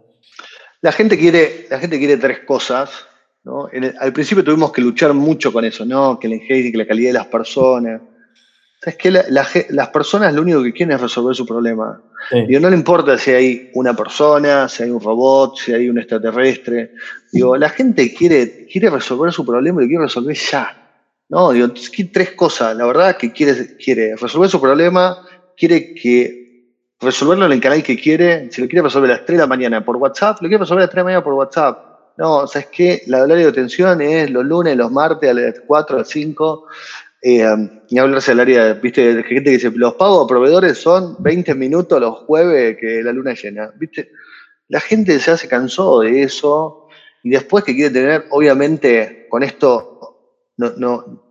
La gente quiere, la gente quiere tres cosas. ¿no? al principio tuvimos que luchar mucho con eso, ¿no? que la que la calidad de las personas. Es que las personas lo único que quieren es resolver su problema. Digo, no le importa si hay una persona, si hay un robot, si hay un extraterrestre. Digo, la gente quiere, quiere resolver su problema y lo quiere resolver ya. No, digo, tres cosas. La verdad que quiere, quiere resolver su problema, quiere que resolverlo en el canal que quiere. Si lo quiere resolver a las 3 de la mañana por WhatsApp, lo quiere resolver a las 3 de la mañana por WhatsApp. No, o sea, es que la horario de atención es los lunes, los martes, a las 4, a las 5. Eh, hablarse del área, viste, de gente que dice, los pagos a proveedores son 20 minutos los jueves que la luna llena, viste. La gente ya se cansó de eso y después que quiere tener, obviamente, con esto, no,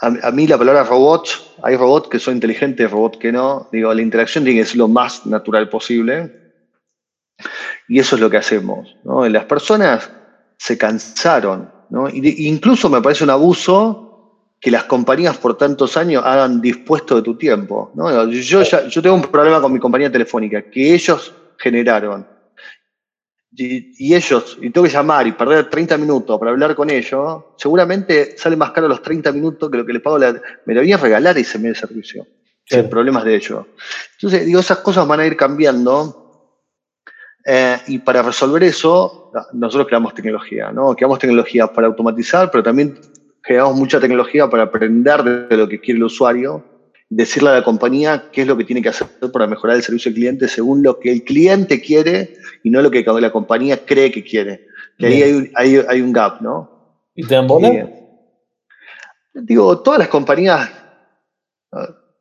a, mí la palabra robots, hay robots que son inteligentes, robots que no, digo, la interacción tiene que ser lo más natural posible y eso es lo que hacemos, ¿no? Las personas se cansaron, ¿no? incluso me parece un abuso que las compañías por tantos años hagan dispuesto de tu tiempo. Yo, yo tengo un problema con mi compañía telefónica, que ellos generaron. Y, ellos, y tengo que llamar y perder 30 minutos para hablar con ellos, seguramente sale más caro los 30 minutos que lo que les pago. La, me lo voy a regalar ese medio de servicio. El problema es de ellos. Entonces, digo, esas cosas van a ir cambiando. Eh, y para resolver eso, nosotros creamos tecnología, ¿no? Creamos tecnología para automatizar, pero también generamos mucha tecnología para aprender de lo que quiere el usuario, decirle a la compañía qué es lo que tiene que hacer para mejorar el servicio al cliente según lo que el cliente quiere y no lo que la compañía cree que quiere. Que ahí hay un, hay, un, gap, ¿no? ¿Y te dan bola? digo, todas las compañías.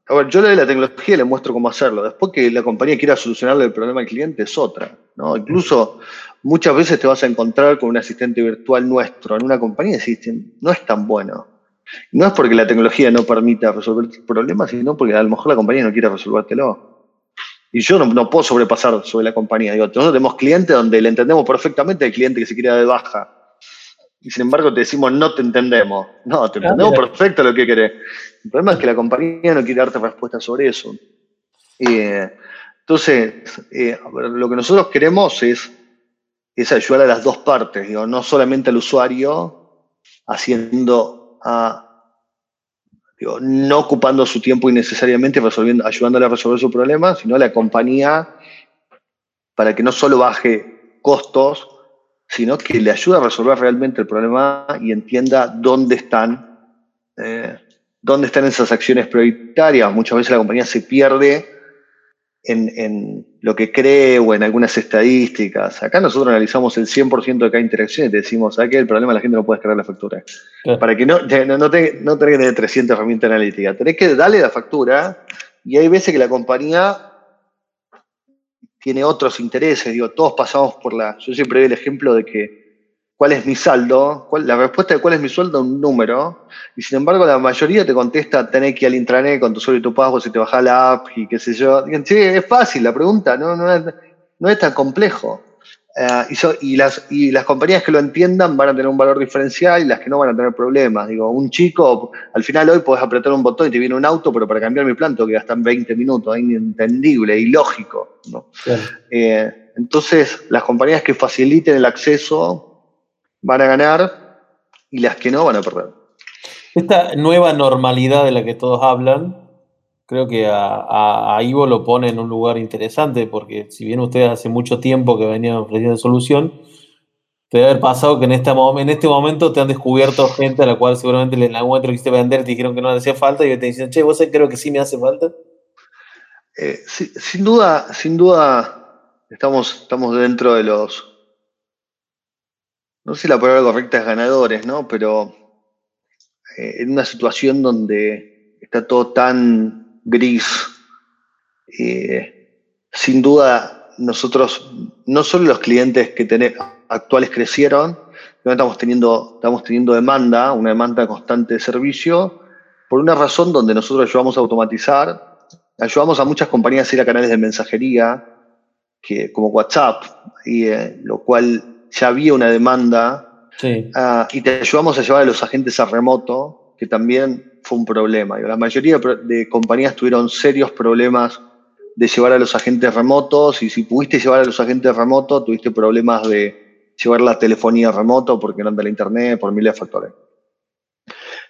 A ver, yo le doy la tecnología y le muestro cómo hacerlo. Después que la compañía quiera solucionarle el problema al cliente es otra. ¿no? Incluso muchas veces te vas a encontrar con un asistente virtual nuestro en una compañía y decís, no es tan bueno. no es porque la tecnología no permita resolver problemas, sino porque a lo mejor la compañía no quiere resolvértelo. Y yo no, puedo sobrepasar sobre la compañía. Digo, nosotros tenemos clientes donde le entendemos perfectamente al cliente que se quiere de baja. Y sin embargo te decimos, no te entendemos. No, te entendemos perfecto lo que querés. El problema es que la compañía no quiere darte respuesta sobre eso. Eh, entonces, eh, lo que nosotros queremos es es ayudar a las dos partes, digo, no solamente al usuario haciendo no ocupando su tiempo innecesariamente resolviendo, ayudándole a resolver su problema, sino a la compañía para que no solo baje costos, sino que le ayude a resolver realmente el problema y entienda dónde están, eh, dónde están esas acciones prioritarias. Muchas veces la compañía se pierde en, lo que cree o en algunas estadísticas. Acá nosotros analizamos el 100% de cada interacción y te decimos, ¿sabes qué? El problema es que la gente no puede descargar la factura. Para que no, no, no, tenés que tener 300 herramientas analíticas. Tenés que darle la factura y hay veces que la compañía tiene otros intereses. Digo, todos pasamos por la... Yo siempre doy el ejemplo de que cuál es mi saldo, la respuesta de cuál es mi sueldo un número, y sin embargo la mayoría te contesta, tenés que ir al intranet con tu sueldo y tu pago, si te baja la app y qué sé yo. sí, es fácil la pregunta, no, no es tan complejo. Eh, y, las, y las compañías que lo entiendan van a tener un valor diferencial y las que no van a tener problemas. Digo, un chico, al final hoy podés apretar un botón y te viene un auto, pero para cambiar mi plan tengo que gastar 20 minutos, es inentendible, ilógico. ¿no? Eh, entonces, las compañías que faciliten el acceso van a ganar y las que no van a perder. Esta nueva normalidad de la que todos hablan, creo que a, Ivo lo pone en un lugar interesante, porque si bien ustedes hace mucho tiempo que venían ofreciendo solución, te debe haber pasado que en este, en este momento te han descubierto gente a la cual seguramente en algún momento quisiste vender, te dijeron que no le hacía falta y te dicen, che, vos creo que sí me hace falta. Eh, sin duda, sin duda, estamos, estamos dentro de los no sé si la palabra correcta es ganadores, ¿no? Pero eh, en una situación donde está todo tan gris, eh, sin duda nosotros, no solo los clientes que tenemos actuales crecieron, sino estamos teniendo, estamos teniendo demanda, una demanda constante de servicio, por una razón donde nosotros ayudamos a automatizar, ayudamos a muchas compañías a ir a canales de mensajería, que, como WhatsApp, y, eh, lo cual ya había una demanda, ah, y te ayudamos a llevar a los agentes a remoto, que también fue un problema. La mayoría de compañías tuvieron serios problemas de llevar a los agentes remotos, y si pudiste llevar a los agentes remotos, tuviste problemas de llevar la telefonía remoto porque no anda la internet, por miles de factores.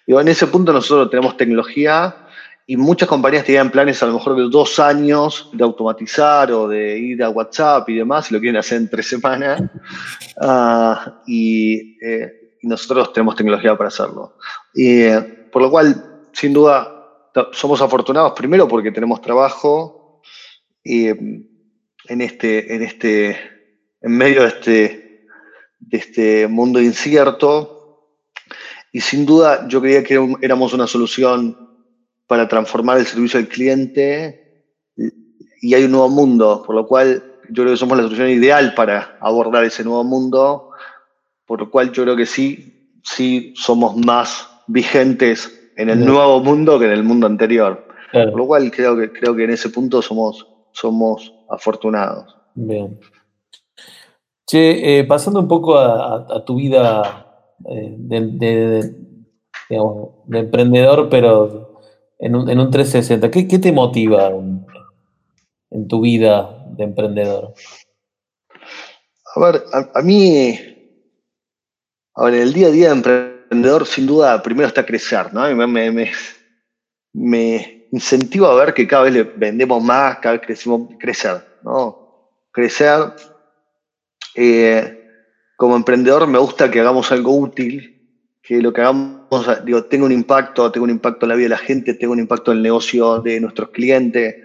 Digo, en ese punto nosotros tenemos tecnología y muchas compañías tenían planes a lo mejor de dos años de automatizar o de ir a WhatsApp y demás, y lo quieren hacer en tres semanas. Ah, eh, y, nosotros tenemos tecnología para hacerlo. Y, eh, por lo cual, sin duda, somos afortunados primero porque tenemos trabajo y, en, este, en, este, en medio de este, de este mundo incierto. Y sin duda, yo creía que éramos una solución para transformar el servicio al cliente y hay un nuevo mundo, por lo cual yo creo que somos la solución ideal para abordar ese nuevo mundo, por lo cual yo creo que sí, sí somos más vigentes en el nuevo mundo que en el mundo anterior. Por lo cual creo que, creo que en ese punto somos, somos afortunados. Bien. Che, eh, pasando un poco a, tu vida eh, de, de emprendedor, pero en un, en un 360? ¿Qué, ¿Qué, te motiva en, tu vida de emprendedor? A ver, a, mí, a ver, el día a día de emprendedor, sin duda, primero está crecer, ¿no? Me, me, me, incentiva a ver que cada vez le vendemos más, cada vez crecemos, crecer, ¿no? Crecer. Eh, como emprendedor me gusta que hagamos algo útil, que lo que hagamos, digo, tenga un impacto, tenga un impacto en la vida de la gente, tenga un impacto en el negocio de nuestros clientes.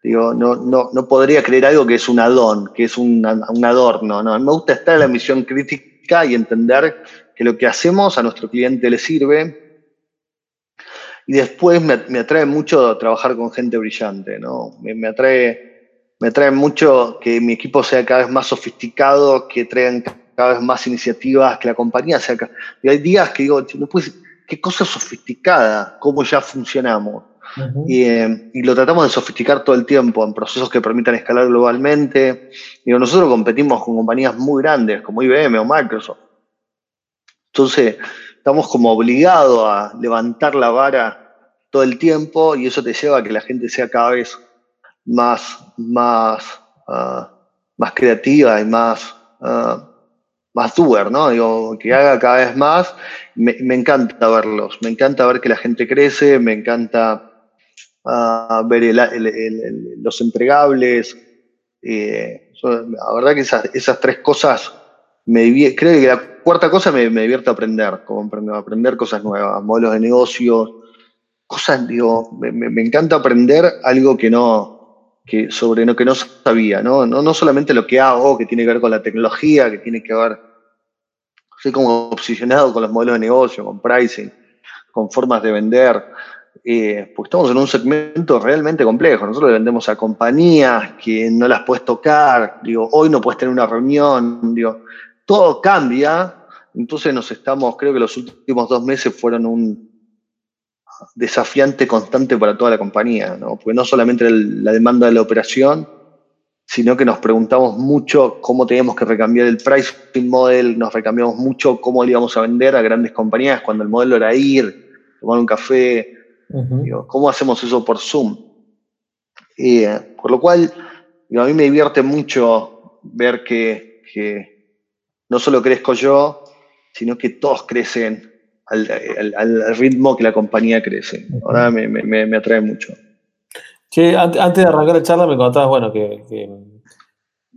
Digo, no, no, no podría creer algo que es un adón, que es un, un adorno. ¿no? Me gusta estar en la misión crítica y entender que lo que hacemos a nuestro cliente le sirve. Y después me, atrae mucho trabajar con gente brillante, ¿no? Me, me, atrae, me atrae mucho que mi equipo sea cada vez más sofisticado, que traigan cada vez más iniciativas, que la compañía sea... Y hay días que digo, no qué cosa sofisticada, cómo ya funcionamos. Eh, y, lo tratamos de sofisticar todo el tiempo en procesos que permitan escalar globalmente. Digo, nosotros competimos con compañías muy grandes como IBM o Microsoft. Entonces, estamos como obligados a levantar la vara todo el tiempo y eso te lleva a que la gente sea cada vez más, más, ah, más creativa y más, ah, más doer, ¿no? Digo, que haga cada vez más. Me, encanta verlos, me encanta ver que la gente crece, me encanta ver los entregables. Eh, la verdad que esas, tres cosas, me creo que la cuarta cosa me, me divierte aprender, como aprender cosas nuevas, modelos de negocios, cosas, digo, me, encanta aprender algo que no, que sobre lo que no sabía, ¿no? ¿no? No solamente lo que hago, que tiene que ver con la tecnología, que tiene que ver Estoy como obsesionado con los modelos de negocio, con pricing, con formas de vender, eh, porque estamos en un segmento realmente complejo. Nosotros le vendemos a compañías que no las puedes tocar, digo, hoy no puedes tener una reunión, digo, todo cambia. Entonces nos estamos, creo que los últimos dos meses fueron un desafiante constante para toda la compañía, ¿no? porque no solamente la demanda de la operación, sino que nos preguntamos mucho cómo teníamos que recambiar el pricing model, nos recambiamos mucho cómo le íbamos a vender a grandes compañías cuando el modelo era ir, tomar un café, cómo hacemos eso por Zoom. Eh, por lo cual, a mí me divierte mucho ver que, no solo crezco yo, sino que todos crecen al, ritmo que la compañía crece. Ahora me, me atrae mucho antes de arrancar la charla me contabas, bueno, que,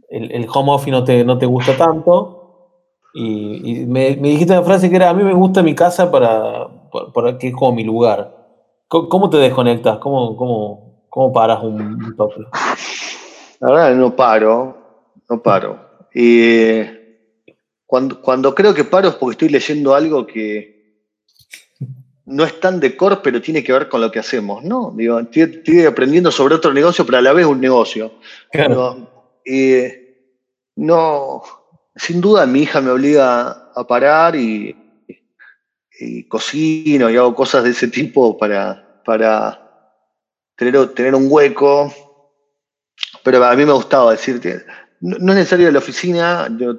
el, home office no te, no te gusta tanto. Y, me, dijiste una frase que era, a mí me gusta mi casa para, que es como mi lugar. ¿Cómo, te desconectas? ¿Cómo, cómo, cómo paras un, toque? La verdad, no paro, no paro. Y cuando, cuando creo que paro es porque estoy leyendo algo que, no es tan de core, pero tiene que ver con lo que hacemos, ¿no? Digo, estoy, aprendiendo sobre otro negocio, pero a la vez un negocio. no, sin duda mi hija me obliga a parar y, cocino y hago cosas de ese tipo para, para tener, tener un hueco. Pero a mí me gustaba decirte, no, es necesario la oficina, yo,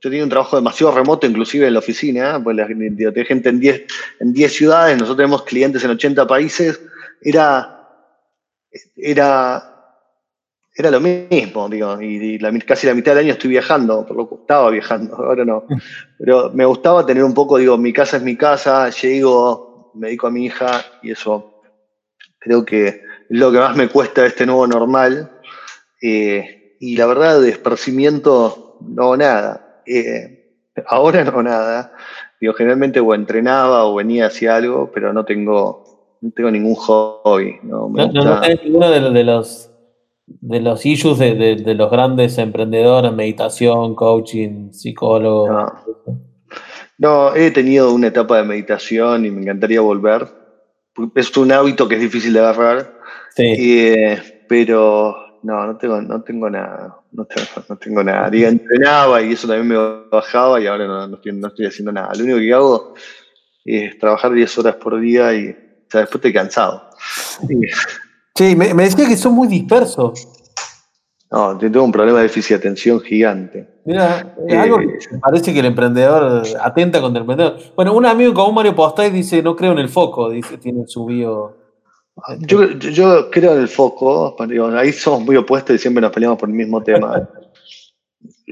tenía un trabajo demasiado remoto, inclusive en la oficina, pues la, gente en 10 en 10 ciudades, nosotros tenemos clientes en 80 países, era, era, era lo mismo, digo, y, casi la mitad del año estoy viajando, por lo que estaba viajando, ahora no. Pero me gustaba tener un poco, digo, mi casa es mi casa, llego, me dedico a mi hija y eso creo que es lo que más me cuesta este nuevo normal. Eh, y la verdad, de esparcimiento, no nada. Eh, ahora no nada. Digo, generalmente o entrenaba o venía hacia algo, pero no tengo, no tengo ningún hobby. No, no, no, ninguno de, los de los issues de, los grandes emprendedores, meditación, coaching, psicólogo. No. he tenido una etapa de meditación y me encantaría volver. Es un hábito que es difícil de agarrar. Sí. Eh, pero no, no tengo, no tengo nada. No tengo, nada. entrenaba y eso también me bajaba y ahora no, estoy, haciendo nada. Lo único que hago es trabajar 10 horas por día y después estoy cansado. Sí, me, decía que son muy dispersos. No, tengo un problema de déficit de atención gigante. Mira, es algo que eh, parece que el emprendedor atenta contra el emprendedor. Bueno, un amigo como Mario Postay dice, no creo en el foco, dice, tiene su bio yo, creo en el foco, ahí somos muy opuestos y siempre nos peleamos por el mismo tema.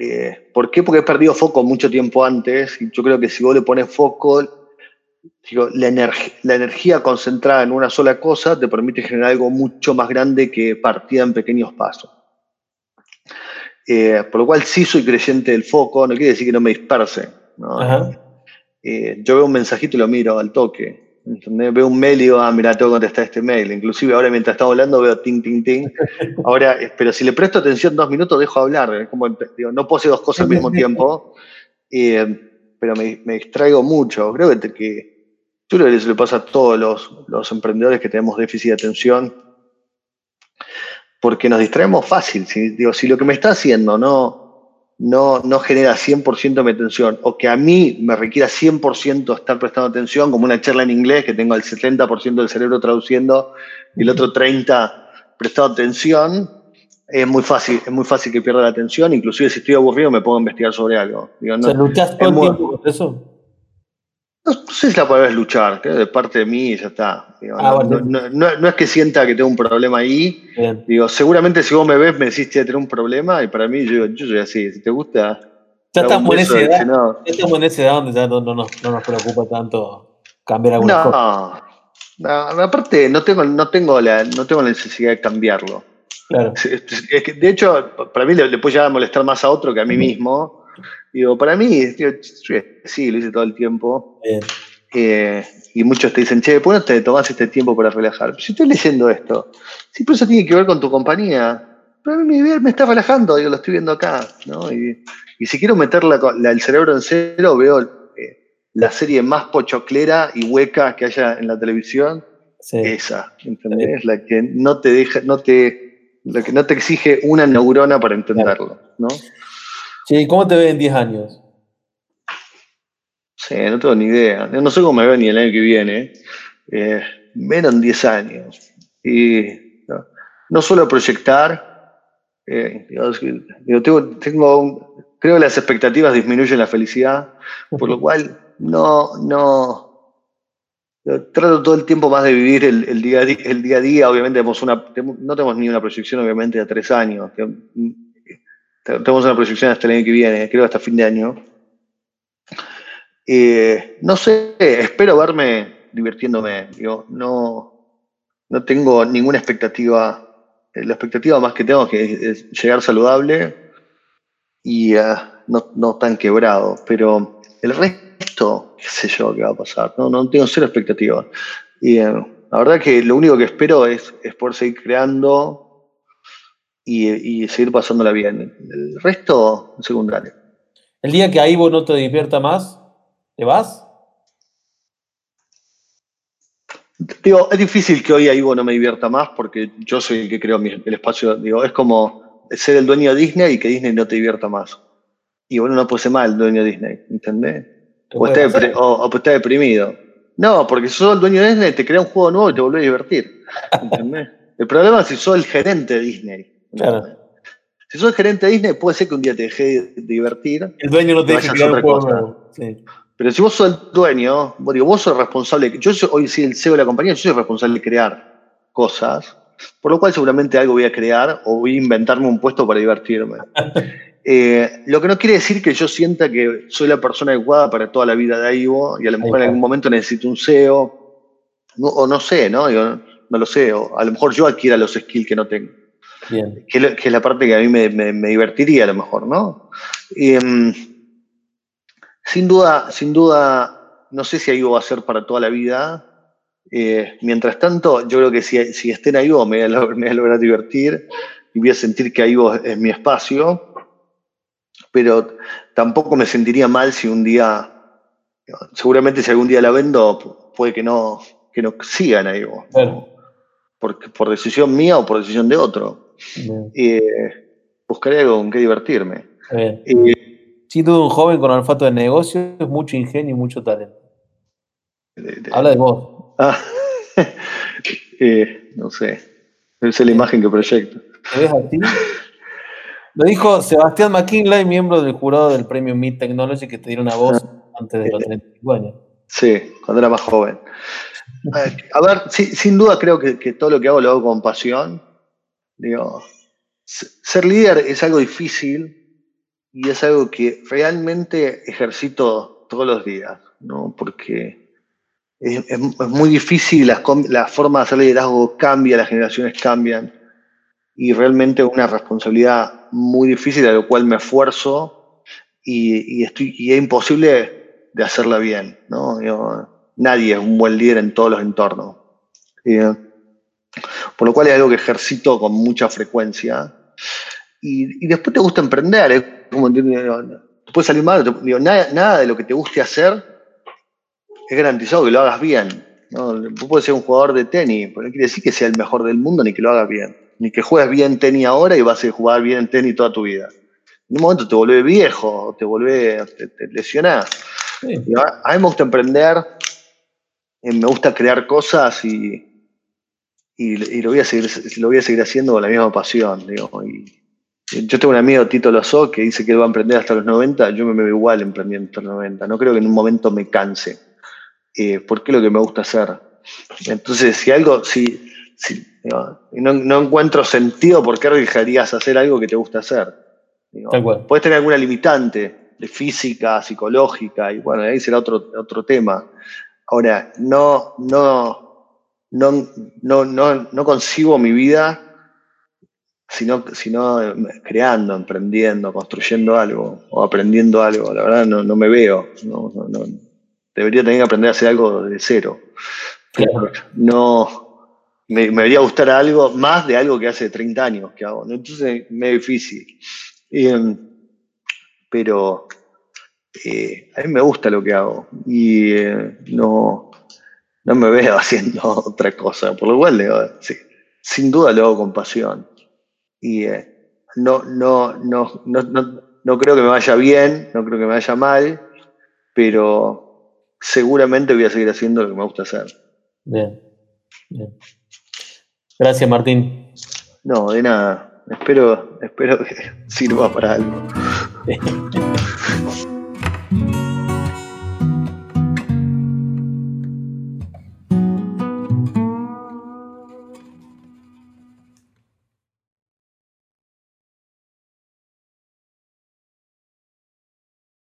Eh, ¿Por qué? Porque he perdido foco mucho tiempo antes y yo creo que si vos le pones foco, digo, la, la energía concentrada en una sola cosa te permite generar algo mucho más grande que partida en pequeños pasos. Eh, por lo cual sí soy creyente del foco, no quiere decir que no me disperse. Eh, yo veo un mensajito y lo miro al toque. Veo un mail y digo, ah, mira, tengo que contestar este mail. Inclusive ahora mientras estamos hablando veo ting, ting, ting. Ahora, pero si le presto atención dos minutos, dejo hablar. Como, digo, no puedo hacer dos cosas al mismo tiempo. pero me, distraigo mucho. Creo que, que yo creo que eso le pasa a todos los, los emprendedores que tenemos déficit de atención. Porque nos distraemos fácil. Si, digo, si lo que me está haciendo no, no, no genera 100% mi atención o que a mí me requiera 100% estar prestando atención, como una charla en inglés que tengo el 70% del cerebro traduciendo y el otro 30% prestado atención, es muy fácil, es muy fácil que pierda la atención, inclusive si estoy aburrido me pongo a investigar sobre algo. Digo, no, ¿Luchas todo el tiempo con eso? No, sé si la podés luchar, que de parte de mí ya está. Ah, no, es que sienta que tengo un problema ahí. Digo, seguramente si vos me ves me decís que tener un problema y para mí yo, yo soy así. Si te gusta. Ya estamos en esa edad, ya estamos en esa edad donde ya no, nos, preocupa tanto cambiar alguna cosa. No, aparte no tengo, no, tengo la, no tengo la necesidad de cambiarlo. Claro. Es, que, de hecho, para mí le, puede llegar a molestar más a otro que a mí mismo. Digo, para mí, sí, lo hice todo el tiempo. Eh, y muchos te dicen, che, ¿por qué no te tomás este tiempo para relajar? si estoy leyendo esto, si por eso tiene que ver con tu compañía, pero a mí me, está relajando, digo, lo estoy viendo acá, ¿no? Y, si quiero meter el cerebro en cero, veo eh, la serie más pochoclera y hueca que haya en la televisión, esa, ¿entendés? La que no te deja, no te, la que no te exige una neurona para entenderlo, ¿no? Sí, ¿cómo te ves en 10 años? Sí, no tengo ni idea. No sé cómo me veo ni el año que viene. Eh, menos en 10 años. Y no, suelo proyectar. Eh, tengo, creo que las expectativas disminuyen la felicidad, por lo cual no, no, trato todo el tiempo más de vivir el, día, el día a día. Obviamente tenemos una, no tenemos ni una proyección, obviamente, a tres años. Tenemos una proyección hasta el año que viene, creo hasta fin de año. Eh, no sé, espero verme divirtiéndome. no, no tengo ninguna expectativa. La expectativa más que tengo es, que es llegar saludable y eh, no, tan quebrado. Pero el resto, qué sé yo qué va a pasar. No, no tengo cero expectativa. Y eh, la verdad que lo único que espero es, es poder seguir creando y, seguir pasándola bien. El resto, secundario. El día que ahí vos no te divierta más, ¿te vas? Digo, es difícil que hoy vos no me divierta más porque yo soy el que creo el espacio. Digo, es como ser el dueño de Disney y que Disney no te divierta más. Y bueno, no puede ser mal el dueño de Disney, ¿entendés? O está, deprimido. No, porque si sos el dueño de Disney, te crea un juego nuevo y te volvés a divertir. ¿entendés? el problema es si sos el gerente de Disney. Claro. Si sos gerente de Disney, puede ser que un día te deje de divertir. El dueño no te deja crear otra cosa. Pero si vos sos el dueño, vos, digo, vos sos responsable. Yo soy, hoy sí el CEO de la compañía, yo soy responsable de crear cosas, por lo cual seguramente algo voy a crear o voy a inventarme un puesto para divertirme. Eh, lo que no quiere decir que yo sienta que soy la persona adecuada para toda la vida de Aivo y a lo mejor en algún momento necesito un CEO, o no sé, ¿no? no, lo sé, o a lo mejor yo adquiera los skills que no tengo. Que, es la parte que a mí me, divertiría a lo mejor, ¿no? Em, sin duda, sin duda, no sé si Aivo va a ser para toda la vida. Eh, mientras tanto, yo creo que si, si estén ahí, me voy, a, me lograr divertir y voy a sentir que Aivo es mi espacio pero tampoco me sentiría mal si un día, seguramente si algún día la vendo, puede que no, que no sigan ahí. Por, por, decisión mía o por decisión de otro. Eh, buscaré algo con qué divertirme. Eh, Sin duda, un joven con olfato de negocio es mucho ingenio y mucho talento. Habla de vos. Ah, eh, no sé. Esa es la imagen que proyecto. ¿Te ves a ti? Lo dijo Sebastián McKinley, miembro del jurado del premio Mid Technology, que te dieron una voz antes de los 35 años. Sí, cuando era más joven. A ver, sin duda creo que, todo lo que hago lo hago con pasión. Digo, ser líder es algo difícil y es algo que realmente ejercito todos los días, ¿no? Porque es, muy difícil, la, la forma de hacer liderazgo cambia, las generaciones cambian y realmente una responsabilidad muy difícil a lo cual me esfuerzo y, estoy, y es imposible de hacerla bien. ¿no? nadie es un buen líder en todos los entornos. Por lo cual es algo que ejercito con mucha frecuencia. Y, después te gusta emprender. ¿eh? Como, puede salir mal, digo, nada, nada, de lo que te guste hacer es garantizado que lo hagas bien. ¿no? puedes ser un jugador de tenis, pero no quiere decir que sea el mejor del mundo ni que lo hagas bien ni que juegues bien tenis ahora y vas a jugar bien tenis toda tu vida. En un momento te vuelve viejo, te vuelve, te, lesionás. A, mí me gusta emprender, eh, me gusta crear cosas y, y, lo, voy a seguir, lo voy a seguir haciendo con la misma pasión. yo tengo un amigo, Tito Lozó, que dice que él va a emprender hasta los 90. Yo me veo igual emprendiendo hasta los 90. No creo que en un momento me canse, eh, porque es lo que me gusta hacer. Entonces, si algo, si, si, no, encuentro sentido por qué dejarías hacer algo que te gusta hacer. puedes tener alguna limitante de física, psicológica, y bueno, ahí será otro, otro tema. Ahora, no, no, no, no, no, no concibo mi vida sino, sino creando, emprendiendo, construyendo algo o aprendiendo algo. La verdad no, me veo. No, Debería tener que aprender a hacer algo de cero. No, me, debería gustar algo más de algo que hace 30 años que hago. Entonces me es difícil. Em, pero eh, a mí me gusta lo que hago y eh, no, no me veo haciendo otra cosa. Por lo cual, sí, sin duda lo hago con pasión. Y eh, no, no, no, no, no creo que me vaya bien, no creo que me vaya mal, pero seguramente voy a seguir haciendo lo que me gusta hacer. Bien, bien. Gracias, Martín. No, de nada. Espero, espero que sirva para algo.